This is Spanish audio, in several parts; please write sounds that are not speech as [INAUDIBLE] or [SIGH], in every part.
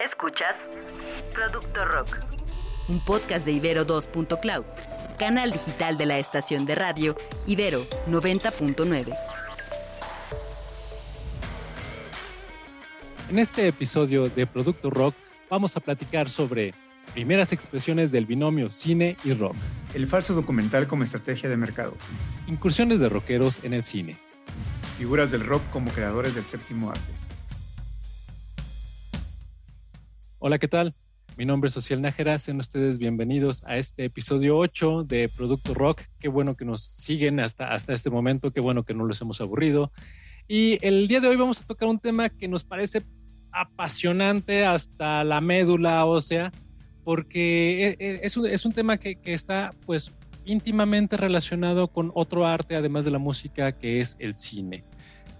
Escuchas Producto Rock, un podcast de Ibero 2.cloud, canal digital de la estación de radio Ibero 90.9. En este episodio de Producto Rock vamos a platicar sobre primeras expresiones del binomio cine y rock. El falso documental como estrategia de mercado. Incursiones de rockeros en el cine. Figuras del rock como creadores del séptimo arte. Hola, ¿qué tal? Mi nombre es Social Nájera, sean ustedes bienvenidos a este episodio 8 de Producto Rock. Qué bueno que nos siguen hasta, hasta este momento, qué bueno que no los hemos aburrido. Y el día de hoy vamos a tocar un tema que nos parece apasionante hasta la médula ósea, porque e, e, es un, es un tema que, que está pues íntimamente relacionado con otro arte, además de la música, que es el cine.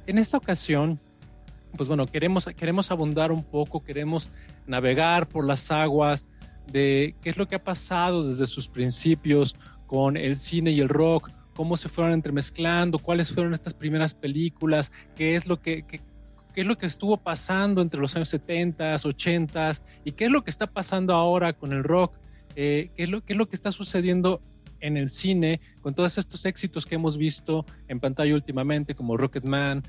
En esta ocasión, pues bueno, queremos, queremos abundar un poco, queremos navegar por las aguas de qué es lo que ha pasado desde sus principios con el cine y el rock, cómo se fueron entremezclando, cuáles fueron estas primeras películas, qué es lo que, qué, es lo que estuvo pasando entre los años 70, 80 y qué es lo que está pasando ahora con el rock, eh, qué, es lo, qué es lo que está sucediendo en el cine, con todos estos éxitos que hemos visto en pantalla últimamente, como Rocketman,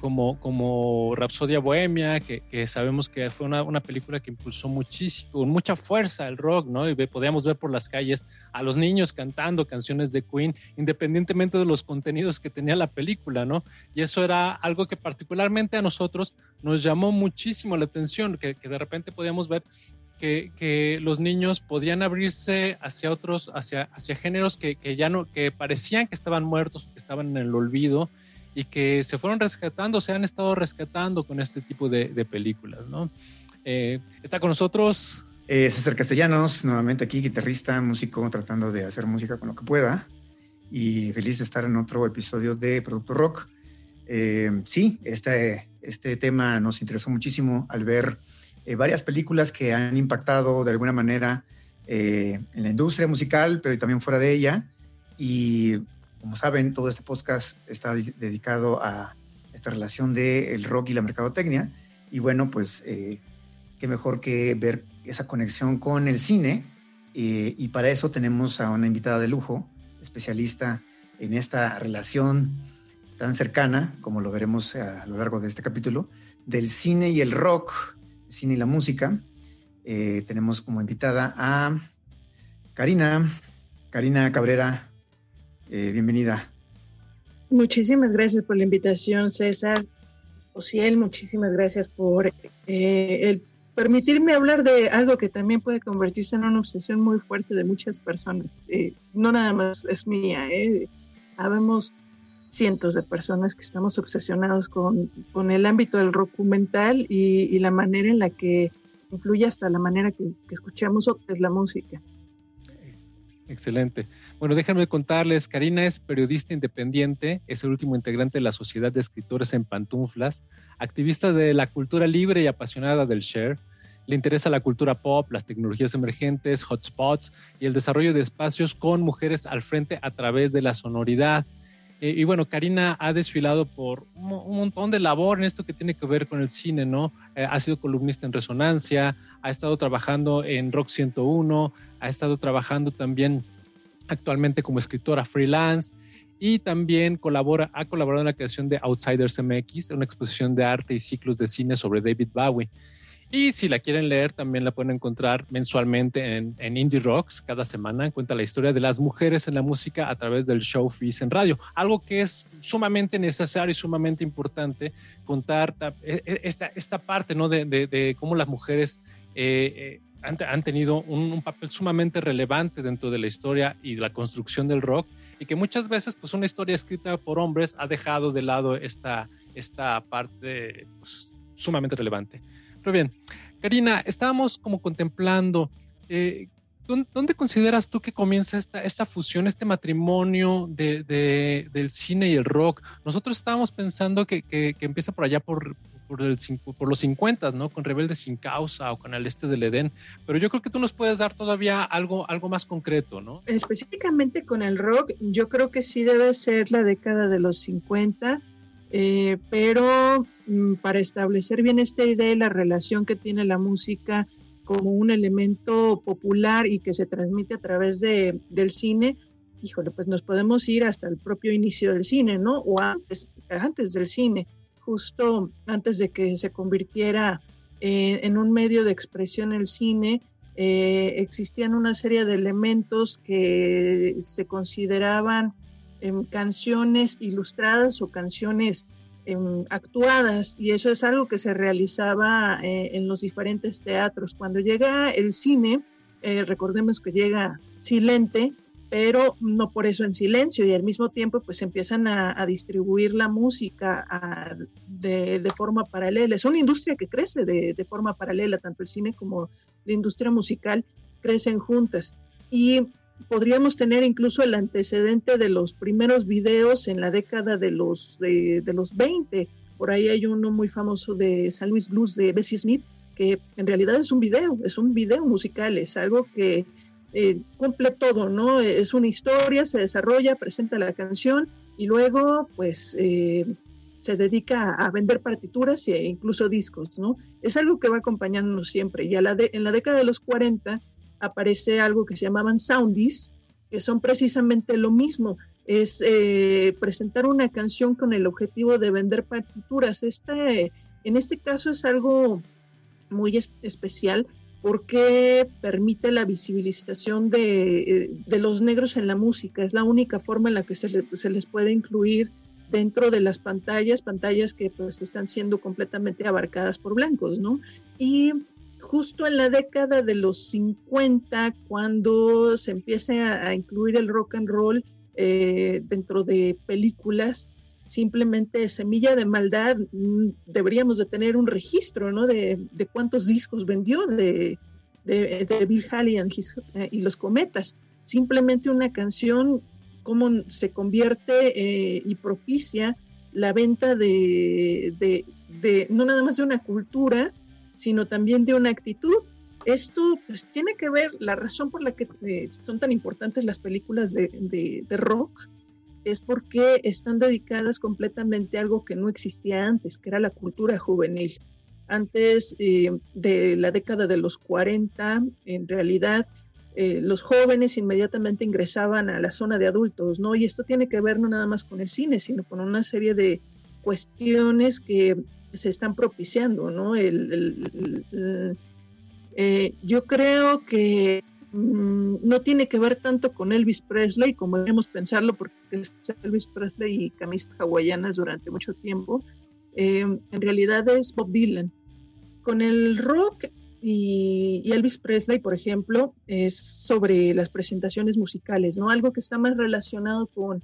como, como Rapsodia Bohemia, que, sabemos que fue una, película que impulsó muchísimo, con mucha fuerza el rock, ¿no? Y podíamos ver por las calles a los niños cantando canciones de Queen, independientemente de los contenidos que tenía la película, ¿no? Y eso era algo que particularmente a nosotros nos llamó muchísimo la atención, que, que de repente podíamos ver que, los niños podían abrirse hacia otros, hacia, hacia géneros que, ya no, que parecían que estaban muertos, que estaban en el olvido y que se fueron rescatando, se han estado rescatando con este tipo de, películas, ¿no? Eh, está con nosotros. Eh, César Castellanos, nuevamente aquí, guitarrista, músico, tratando de hacer música con lo que pueda. Y feliz de estar en otro episodio de Producto Rock. Eh, sí, este, este tema nos interesó muchísimo al ver eh, varias películas que han impactado de alguna manera eh, en la industria musical, pero también fuera de ella. Y como saben, todo este podcast está dedicado a esta relación del el rock y la mercadotecnia. Y bueno, pues eh, qué mejor que ver esa conexión con el cine. y para eso tenemos a una invitada de lujo, especialista en esta relación tan cercana, como lo veremos a lo largo de este capítulo, del cine y el rock cine y la música. Eh, tenemos como invitada a Karina, Karina Cabrera, eh, bienvenida. Muchísimas gracias por la invitación, César. Ociel, muchísimas gracias por eh, permitirme hablar de algo que también puede convertirse en una obsesión muy fuerte de muchas personas. no nada más es mía, ¿eh? Habemos cientos de personas que estamos obsesionados con, con el ámbito del documental y, y, la manera en la que influye hasta la manera que, que escuchamos es la música. Excelente. Bueno, déjenme contarles, Karina es periodista independiente, es el último integrante de la Sociedad de Escritores en Pantuflas, activista de la cultura libre y apasionada del share. Le interesa la cultura pop, las tecnologías emergentes, hotspots y el desarrollo de espacios con mujeres al frente a través de la sonoridad. Eh, y bueno, Karina ha desfilado por un, montón de labor en esto que tiene que ver con el cine, ¿no? Eh, ha sido columnista en Resonancia, ha estado trabajando en Rock 101, ha estado trabajando también actualmente como escritora freelance y también colabora, ha colaborado en la creación de Outsiders MX, una exposición de arte y ciclos de cine sobre David Bowie. Y si la quieren leer, también la pueden encontrar mensualmente en, Indie Rocks. Cada semana cuenta la historia de las mujeres en la música a través del show Fees en radio. Algo que es sumamente necesario y sumamente importante contar e, e, esta, esta parte ¿no? de, cómo las mujeres eh, eh, han, tenido un, papel sumamente relevante dentro de la historia y de la construcción del rock y que muchas veces pues una historia escrita por hombres ha dejado de lado esta, esta parte pues, sumamente relevante. Pero bien, Karina, estábamos como contemplando, eh, ¿dónde consideras tú que comienza esta, esta fusión, este matrimonio de, del cine y el rock? Nosotros estábamos pensando que, que, empieza por allá por, por, el, por los 50, ¿no? Con Rebelde sin Causa o con El Este del Edén, pero yo creo que tú nos puedes dar todavía algo, algo más concreto, ¿no? Específicamente con el rock, yo creo que sí debe ser la década de los 50 eh, pero mm, para establecer bien esta idea y la relación que tiene la música como un elemento popular y que se transmite a través de, del cine, híjole, pues nos podemos ir hasta el propio inicio del cine, ¿no? O antes, antes del cine, justo antes de que se convirtiera eh, en un medio de expresión el cine, eh, existían una serie de elementos que se consideraban em, canciones ilustradas o canciones em, actuadas y eso es algo que se realizaba eh, en los diferentes teatros. Cuando llega el cine, recordemos que llega silente, pero no por eso en silencio y al mismo tiempo pues empiezan a, distribuir la música de, forma paralela. Es una industria que crece de, forma paralela, tanto el cine como la industria musical crecen juntas. Y podríamos tener incluso el antecedente de los primeros videos en la década de los, de, de los 20. Por ahí hay uno muy famoso de San Luis Blues de Bessie Smith, que en realidad es un video, es un video musical, es algo que eh, cumple todo, ¿no? Es una historia, se desarrolla, presenta la canción y luego, pues, eh, se dedica a vender partituras e incluso discos, ¿no? Es algo que va acompañándonos siempre. Y a la en la década de los 40 aparece algo que se llamaban soundies, que son precisamente lo mismo. Es eh, presentar una canción con el objetivo de vender partituras. Este, en este caso es algo muy especial porque permite la visibilización de, los negros en la música. Es la única forma en la que se, les puede incluir dentro de las pantallas, pantallas que pues están siendo completamente abarcadas por blancos, ¿no? Y justo en la década de los 50, cuando se empieza a, incluir el rock and roll eh, dentro de películas, simplemente Semilla de Maldad, mm, deberíamos de tener un registro, ¿no? De, cuántos discos vendió de, de, Bill Haley eh, y los Cometas. Simplemente una canción, cómo se convierte eh, y propicia la venta de, no nada más de una cultura, sino también de una actitud. Esto pues tiene que ver, la razón por la que eh, son tan importantes las películas de rock, es porque están dedicadas completamente a algo que no existía antes, que era la cultura juvenil. Antes eh, de la década de los 40, en realidad, eh, los jóvenes inmediatamente ingresaban a la zona de adultos, ¿no? Y esto tiene que ver no nada más con el cine, sino con una serie de cuestiones que se están propiciando, ¿no? Eh, yo creo que Mm, no tiene que ver tanto con Elvis Presley como debemos pensarlo, porque Elvis Presley y camisas hawaianas durante mucho tiempo. Eh, en realidad es Bob Dylan. Con el rock y, Elvis Presley, por ejemplo, es sobre las presentaciones musicales, ¿no? Algo que está más relacionado con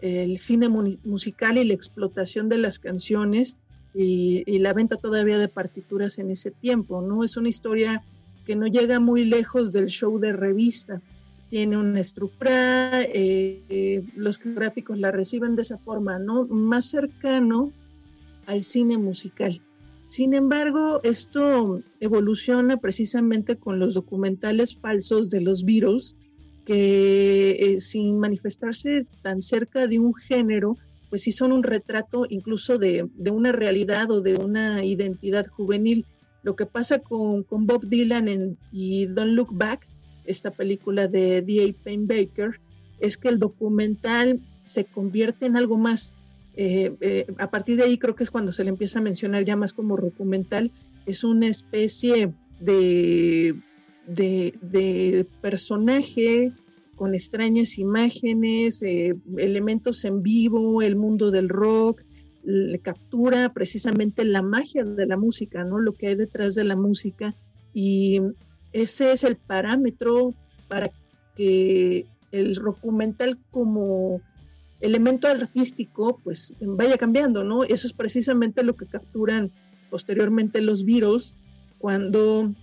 el cine musical y la explotación de las canciones y, y, la venta todavía de partituras en ese tiempo, ¿no? Es una historia que no llega muy lejos del show de revista. Tiene una estructura, eh, eh, los gráficos la reciben de esa forma, ¿no? Más cercano al cine musical. Sin embargo, esto evoluciona precisamente con los documentales falsos de los Beatles, que eh, sin manifestarse tan cerca de un género, pues sí son un retrato incluso de, de, una realidad o de una identidad juvenil. Lo que pasa con, Bob Dylan en, y Don't Look Back, esta película de D.A. Baker, es que el documental se convierte en algo más. Eh, eh, a partir de ahí creo que es cuando se le empieza a mencionar ya más como documental. Es una especie de, de, personaje con extrañas imágenes, eh, elementos en vivo, el mundo del rock, le captura precisamente la magia de la música, ¿no? Lo que hay detrás de la música y ese es el parámetro para que el documental como elemento artístico pues vaya cambiando, ¿no? Eso es precisamente lo que capturan posteriormente los Beatles cuando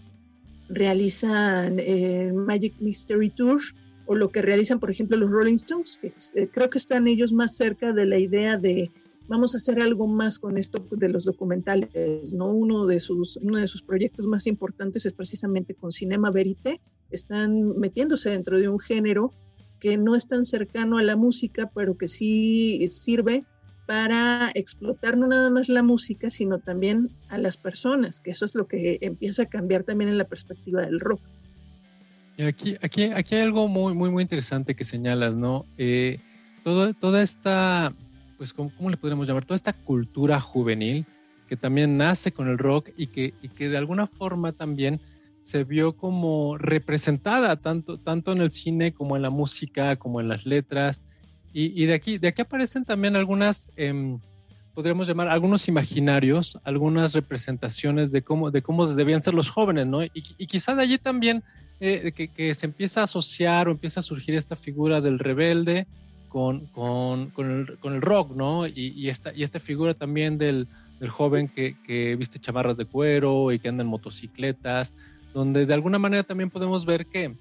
realizan el Magic Mystery Tour o lo que realizan, por ejemplo, los Rolling Stones, que eh, creo que están ellos más cerca de la idea de vamos a hacer algo más con esto de los documentales, ¿no? Uno de sus, uno de sus proyectos más importantes es precisamente con Cinema Verite. Están metiéndose dentro de un género que no es tan cercano a la música, pero que sí sirve para explotar no nada más la música, sino también a las personas, que eso es lo que empieza a cambiar también en la perspectiva del rock. Y aquí, aquí, aquí hay algo muy, muy, muy interesante que señalas, ¿no? Eh, todo, toda esta, pues, ¿cómo, ¿cómo, le podríamos llamar? Toda esta cultura juvenil que también nace con el rock y que, y que de alguna forma también se vio como representada tanto, tanto en el cine como en la música, como en las letras. Y, de, aquí, de aquí aparecen también algunas, em, podríamos llamar, algunos imaginarios, algunas representaciones de cómo, de cómo debían ser los jóvenes, ¿no? Y, quizá de allí también eh, que, se empieza a asociar o empieza a surgir esta figura del rebelde con, con, con, el, rock, ¿no? Y, esta, y esta figura también del, del joven que, que, viste chamarras de cuero y que anda en motocicletas, donde de alguna manera también podemos ver que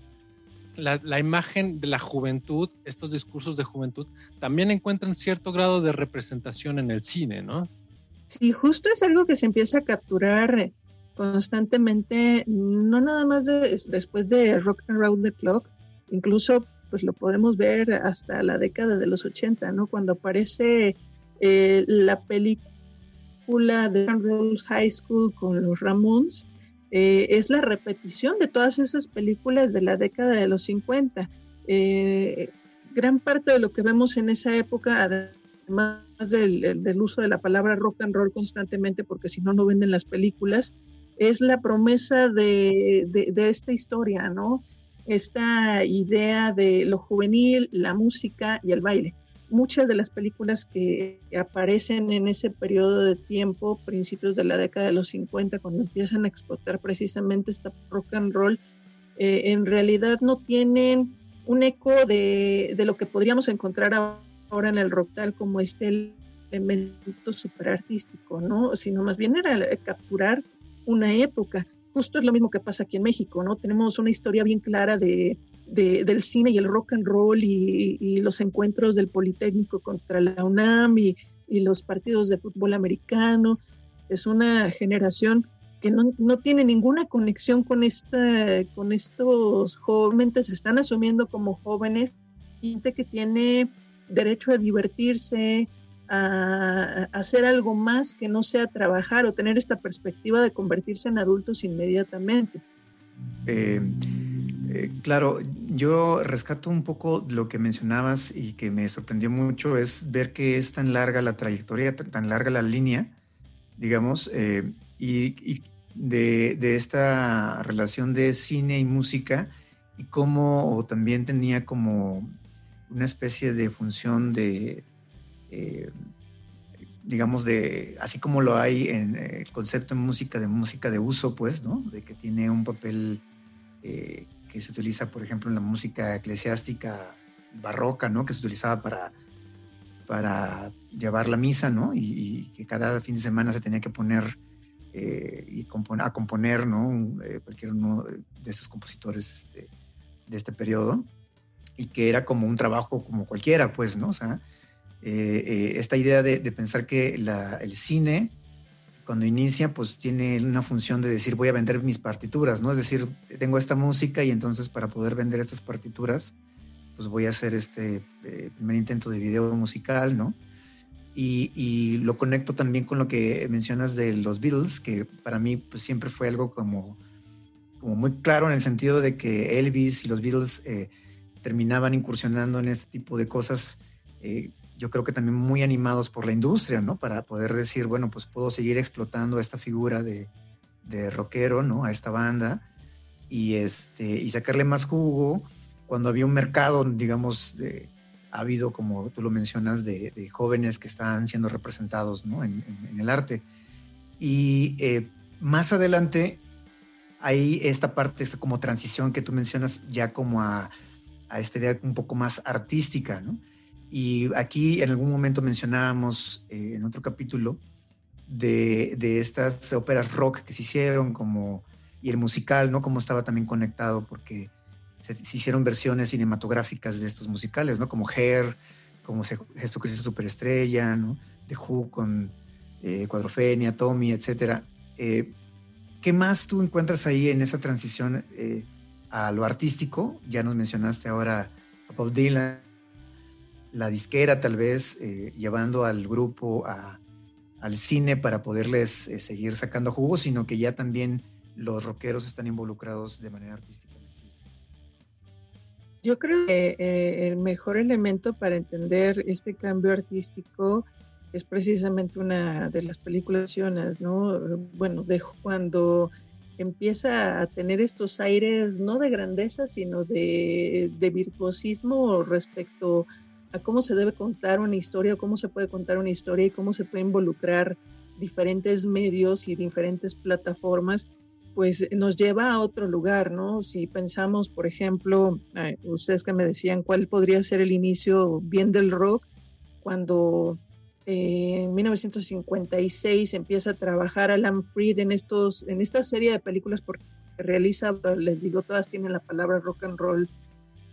la, imagen de la juventud, estos discursos de juventud, también encuentran cierto grado de representación en el cine, ¿no? Sí, justo es algo que se empieza a capturar constantemente, no nada más después de Rock Roll the Clock, incluso pues lo podemos ver hasta la década de los 80, ¿no? Cuando aparece eh, la película de Roll High School con los Ramones, eh, es la repetición de todas esas películas de la década de los 50. Eh, gran parte de lo que vemos en esa época, además del, uso de la palabra rock and roll constantemente, porque si no, no venden las películas, es la promesa de, de esta historia, ¿no? Esta idea de lo juvenil, la música y el baile muchas de las películas que aparecen en ese periodo de tiempo, principios de la década de los 50, cuando empiezan a explotar precisamente esta rock and roll, eh, en realidad no tienen un eco de, de, lo que podríamos encontrar ahora en el rock tal como este elemento super artístico, ¿no? Sino más bien era capturar una época. Justo es lo mismo que pasa aquí en México, ¿no? Tenemos una historia bien clara de, del cine y el rock and roll y, los encuentros del Politécnico contra la UNAM y, los partidos de fútbol americano. Es una generación que no, tiene ninguna conexión con, esta, con estos jóvenes, se están asumiendo como jóvenes, gente que tiene derecho a divertirse, a, hacer algo más que no sea trabajar o tener esta perspectiva de convertirse en adultos inmediatamente. Eh, eh, claro, yo rescato un poco lo que mencionabas y que me sorprendió mucho es ver que es tan larga la trayectoria, tan larga la línea, digamos, eh, y, de, esta relación de cine y música y cómo también tenía como una especie de función de, eh, digamos, de, así como lo hay en el concepto en música, de música de uso, pues, ¿no? De que tiene un papel que se utiliza, por ejemplo, en la música eclesiástica barroca, ¿no? Que se utilizaba para, para llevar la misa, ¿no? Y, que cada fin de semana se tenía que poner eh, y a componer, ¿no? Eh, cualquier uno de esos compositores este, de este periodo y que era como un trabajo como cualquiera, pues, ¿no? O sea, eh, esta idea de, pensar que el cine cuando inicia, pues tiene una función de decir, voy a vender mis partituras, ¿no? Es decir, tengo esta música y entonces para poder vender estas partituras, pues voy a hacer este eh, primer intento de video musical, ¿no? Y, lo conecto también con lo que mencionas de los Beatles, que para mí pues siempre fue algo como, como muy claro en el sentido de que Elvis y los Beatles eh, terminaban incursionando en este tipo de cosas eh, yo creo que también muy animados por la industria, ¿no? Para poder decir, bueno, pues puedo seguir explotando a esta figura de, de rockero, ¿no? A esta banda y, este, y sacarle más jugo cuando había un mercado, digamos, de, ha habido, como tú lo mencionas, de, jóvenes que están siendo representados, ¿no? En, el arte. Y eh, más adelante hay esta parte, esta como transición que tú mencionas ya como a, a esta idea un poco más artística, ¿no? Y aquí en algún momento mencionábamos eh, en otro capítulo de, de, estas óperas rock que se hicieron como, y el musical, ¿no? Cómo estaba también conectado porque se, hicieron versiones cinematográficas de estos musicales, ¿no? Como Hair, como Jesucristo Superestrella, ¿no? The Who con eh, Cuadrofenia, Tommy, etc. Eh, ¿Qué más tú encuentras ahí en esa transición a lo artístico? Ya nos mencionaste ahora a Bob Dylan, la disquera tal vez eh, llevando al grupo al cine para poderles eh, seguir sacando jugo, sino que ya también los rockeros están involucrados de manera artística. Yo creo que el mejor elemento para entender este cambio artístico es precisamente una de las películas, ¿no? Bueno, de cuando empieza a tener estos aires no de grandeza, sino de, de virtuosismo respecto cómo se debe contar una historia, cómo se puede contar una historia y cómo se puede involucrar diferentes medios y diferentes plataformas, pues nos lleva a otro lugar, ¿no? Si pensamos, por ejemplo, ustedes que me decían cuál podría ser el inicio bien del rock, cuando en 1956 empieza a trabajar Alan Freed en, estos, en esta serie de películas porque realiza, les digo, todas tienen la palabra rock and roll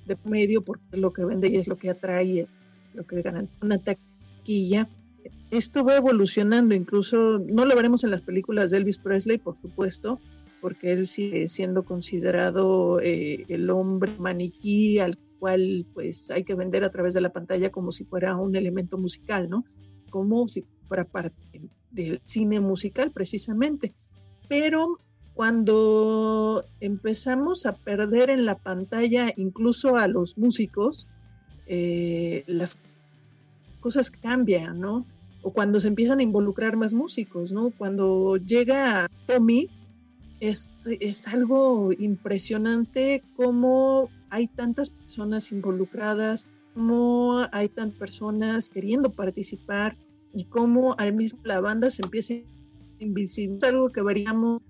de medio porque es lo que vende y es lo que atrae, lo que gana una taquilla. Esto va evolucionando, incluso no lo veremos en las películas de Elvis Presley, por supuesto, porque él sigue siendo considerado eh, el hombre maniquí al cual pues hay que vender a través de la pantalla como si fuera un elemento musical, ¿no? como si fuera parte del cine musical precisamente. Pero cuando empezamos a perder en la pantalla incluso a los músicos, eh, las cosas cambian, ¿no? O cuando se empiezan a involucrar más músicos, ¿no? Cuando llega Tommy, es, es algo impresionante cómo hay tantas personas involucradas, cómo hay tantas personas queriendo participar, y cómo al mismo la banda se empieza a invisibilizar. Es algo que veríamos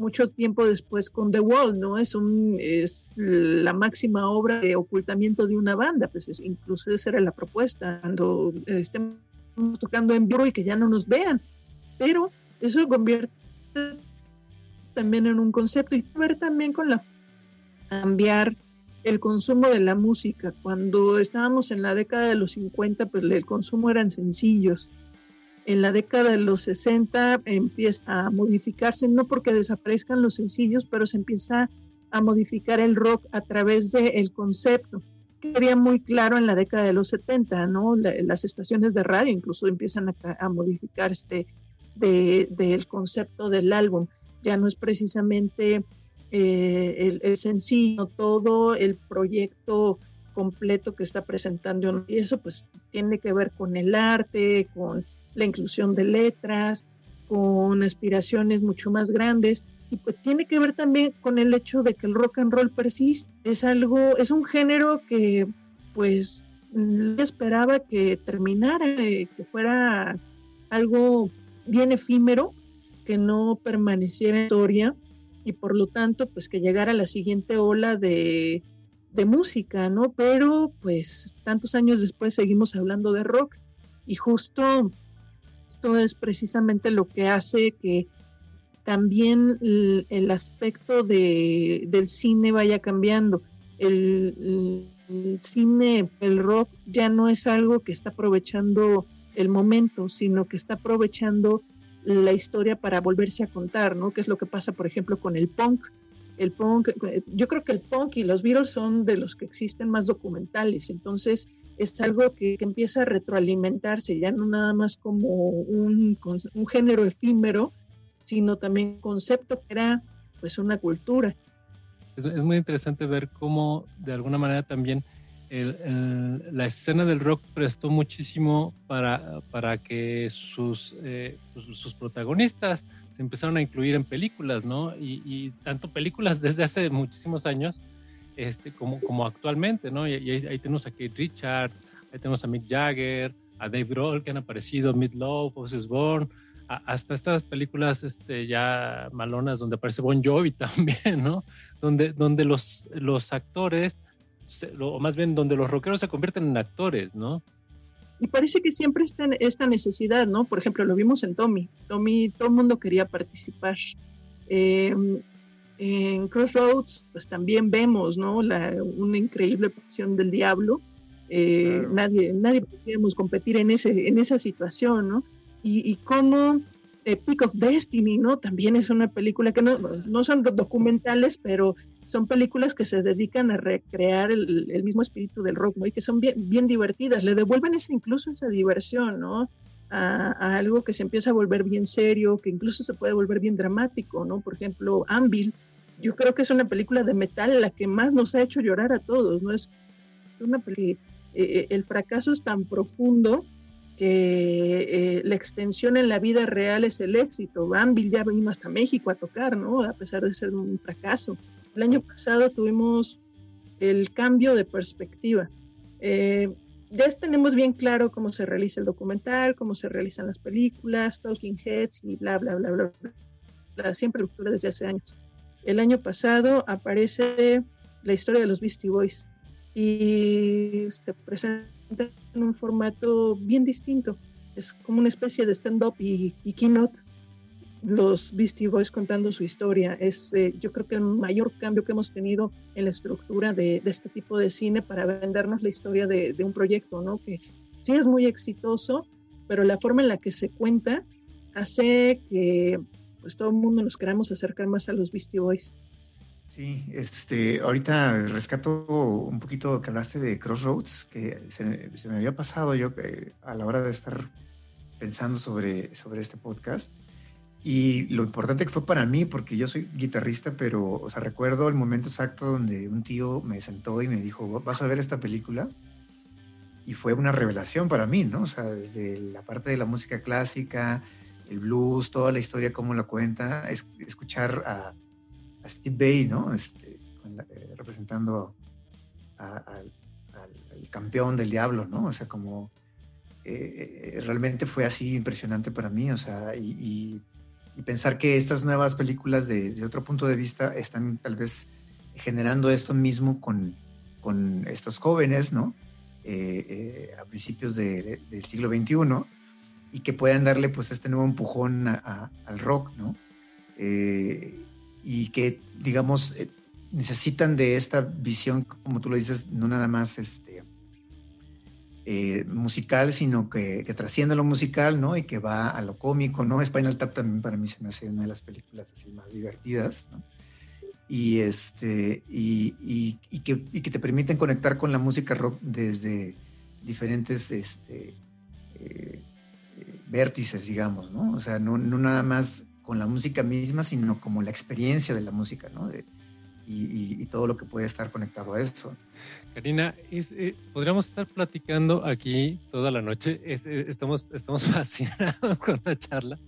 mucho tiempo después con The Wall, ¿no? Es, un, es la máxima obra de ocultamiento de una banda, pues incluso esa era la propuesta, cuando estemos tocando en vivo y que ya no nos vean. Pero eso convierte también en un concepto y ver también con la cambiar el consumo de la música. Cuando estábamos en la década de los 50, pues el consumo eran sencillos en la década de los 60 empieza a modificarse, no porque desaparezcan los sencillos, pero se empieza a modificar el rock a través del concepto. Que había muy claro en la década de los 70, ¿no? las estaciones de radio incluso empiezan a, modificarse del concepto del álbum. Ya no es precisamente eh, el, el, sencillo, todo el proyecto completo que está presentando. Y eso pues tiene que ver con el arte, con la inclusión de letras, con aspiraciones mucho más grandes y pues tiene que ver también con el hecho de que el rock and roll persiste. Es algo, es un género que pues esperaba que terminara, eh, que fuera algo bien efímero, que no permaneciera en historia y por lo tanto pues que llegara la siguiente ola de, de música, ¿no? Pero pues tantos años después seguimos hablando de rock y justo esto es precisamente lo que hace que también el, aspecto de, del cine vaya cambiando. El, cine, el rock ya no es algo que está aprovechando el momento, sino que está aprovechando la historia para volverse a contar, ¿no? Que es lo que pasa, por ejemplo, con el punk. El punk, yo creo que el punk y los Beatles son de los que existen más documentales, entonces es algo que, empieza a retroalimentarse, ya no nada más como un, un género efímero, sino también concepto que era pues una cultura. Es, muy interesante ver cómo de alguna manera también la escena del rock prestó muchísimo para, para que sus, eh, pues, sus protagonistas se empezaron a incluir en películas, ¿no? Y tanto películas [LAUGHS] desde hace muchísimos años este, como, actualmente, ¿no? Y, ahí, tenemos a Kate Richards, ahí tenemos a Mick Jagger, a Dave Grohl que han aparecido, Love, Ozzy Bourne, hasta estas películas este, ya malonas donde aparece Bon Jovi [LAUGHS] también, ¿no? Donde, donde los, los actores, o más bien donde los rockeros se convierten en actores, ¿no? Y parece que siempre está esta necesidad, ¿no? Por ejemplo, lo vimos en Tommy. Tommy, todo el mundo quería participar. Eh, en Crossroads, pues también vemos, ¿no? La, una increíble pasión del diablo. Eh, nadie, nadie podríamos competir en, ese, en esa situación, ¿no? Y, y como eh, Peak of Destiny, ¿no? También es una película que no, no son documentales, pero son películas que se dedican a recrear el, mismo espíritu del rock, ¿no? Y que son bien, bien divertidas, le devuelven esa, incluso esa diversión, ¿no? A, algo que se empieza a volver bien serio, que incluso se puede volver bien dramático, ¿no? Por ejemplo, Anvil, yo creo que es una película de metal la que más nos ha hecho llorar a todos, ¿no? Es una eh, eh, el fracaso es tan profundo que eh, la extensión en la vida real es el éxito. Anvil ya vino hasta México a tocar, ¿no? A pesar de ser un fracaso. El año pasado tuvimos el cambio de perspectiva. Eh, ya tenemos bien claro cómo se realiza el documental, cómo se realizan las películas, Talking Heads y bla, bla, bla, bla, bla. Siempre cultura desde hace años. El año pasado aparece la historia de los Beastie Boys y se presenta en un formato bien distinto. Es como una especie de stand-up y, y keynote los Beastie Boys contando su historia. Es, eh, yo creo que el mayor cambio que hemos tenido en la estructura de, este tipo de cine para vendernos la historia de, un proyecto, ¿no? Que sí es muy exitoso, pero la forma en la que se cuenta hace que pues todo el mundo nos queramos acercar más a los Beastie Boys. Sí, este, ahorita rescato un poquito que hablaste de Crossroads, que se, se me había pasado yo que a la hora de estar pensando sobre, sobre este podcast y lo importante que fue para mí, porque yo soy guitarrista, pero, o sea, recuerdo el momento exacto donde un tío me sentó y me dijo, vas a ver esta película. Y fue una revelación para mí, ¿no? O sea, desde la parte de la música clásica, el blues, toda la historia, cómo la cuenta, es, escuchar a, Steve Bay, ¿no? Este, eh, representando al, campeón del diablo, ¿no? O sea, como eh, eh, realmente fue así impresionante para mí, o sea, y pensar que estas nuevas películas de, otro punto de vista están tal vez generando esto mismo con, con estos jóvenes, ¿no? A principios del siglo XXI y que puedan darle pues este nuevo empujón al rock, ¿no? Eh, y que, digamos, necesitan de esta visión, como tú lo dices, no nada más este, eh, musical, sino que, trasciende lo musical, ¿no? Y que va a lo cómico, ¿no? Spinal Tap también para mí se me hace una de las películas así más divertidas, ¿no? Y, este, y, que, y que te permiten conectar con la música rock desde diferentes este, eh, vértices, digamos, ¿no? O sea, no, no, nada más con la música misma, sino como la experiencia de la música, ¿no? De, y, todo lo que puede estar conectado a eso. Karina, eh, podríamos estar platicando aquí toda la noche. Eh, estamos, estamos [LAUGHS] fascinados con la charla.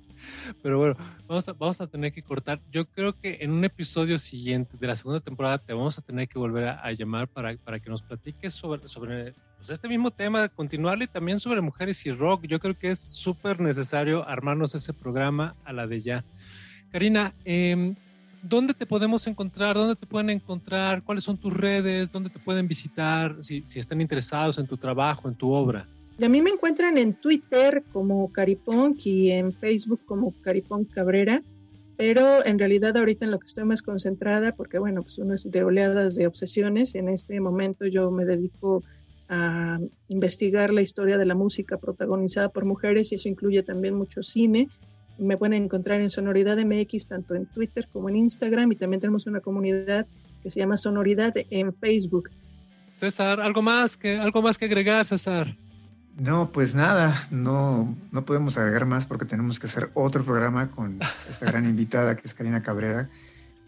Pero bueno, vamos a, vamos a tener que cortar. Yo creo que en un episodio siguiente de la segunda temporada te vamos a tener que volver a, llamar para, para que nos platiques sobre, sobre pues, este mismo tema, continuarle también sobre mujeres y rock. Yo creo que es súper necesario armarnos ese programa a la de ya. Karina, eh, ¿dónde te podemos encontrar? ¿Dónde te pueden encontrar? ¿Cuáles son tus redes? ¿Dónde te pueden visitar si, están interesados en tu trabajo, en tu obra? a mí me encuentran en Twitter como Caripunk y en Facebook como Caripunk Cabrera, pero en realidad ahorita en lo que estoy más concentrada, porque bueno, pues uno es de oleadas de obsesiones, en este momento yo me dedico a investigar la historia de la música protagonizada por mujeres y eso incluye también mucho cine me pueden encontrar en Sonoridad MX, tanto en Twitter como en Instagram, y también tenemos una comunidad que se llama Sonoridad en Facebook. César, ¿algo más que, algo más que agregar, César? No, pues nada, no, no podemos agregar más porque tenemos que hacer otro programa con esta gran invitada que es Karina Cabrera,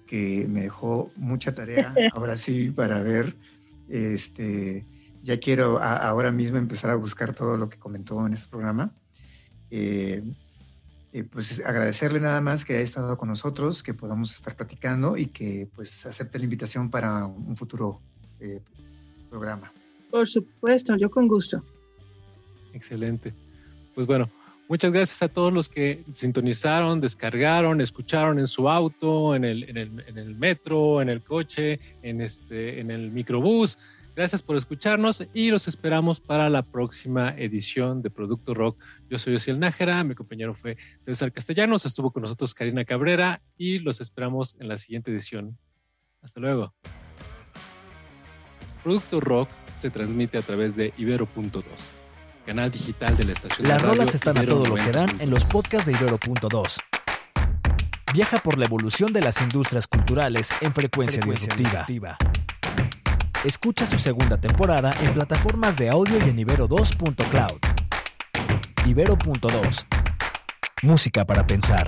que me dejó mucha tarea, [LAUGHS] ahora sí, para ver, este, ya quiero ahora mismo empezar a buscar todo lo que comentó en este programa. Eh, eh, pues agradecerle nada más que haya estado con nosotros, que podamos estar platicando y que pues acepte la invitación para un futuro eh, programa. Por supuesto, yo con gusto. Excelente. Pues bueno, muchas gracias a todos los que sintonizaron, descargaron, escucharon en su auto, en el, en el, en el metro, en el coche, en, este, en el microbús. Gracias por escucharnos y los esperamos para la próxima edición de Producto Rock. Yo soy Osiel Nájera, mi compañero fue César Castellanos, estuvo con nosotros Karina Cabrera y los esperamos en la siguiente edición. Hasta luego. Producto Rock se transmite a través de Ibero.2, canal digital de la estación. Las rolas están a todo lo que dan en los podcasts de Ibero.2. Viaja por la evolución de las industrias culturales en frecuencia, disruptiva. Escucha su segunda temporada en plataformas de audio y en Ibero2.cloud. Ibero.2. Música para pensar.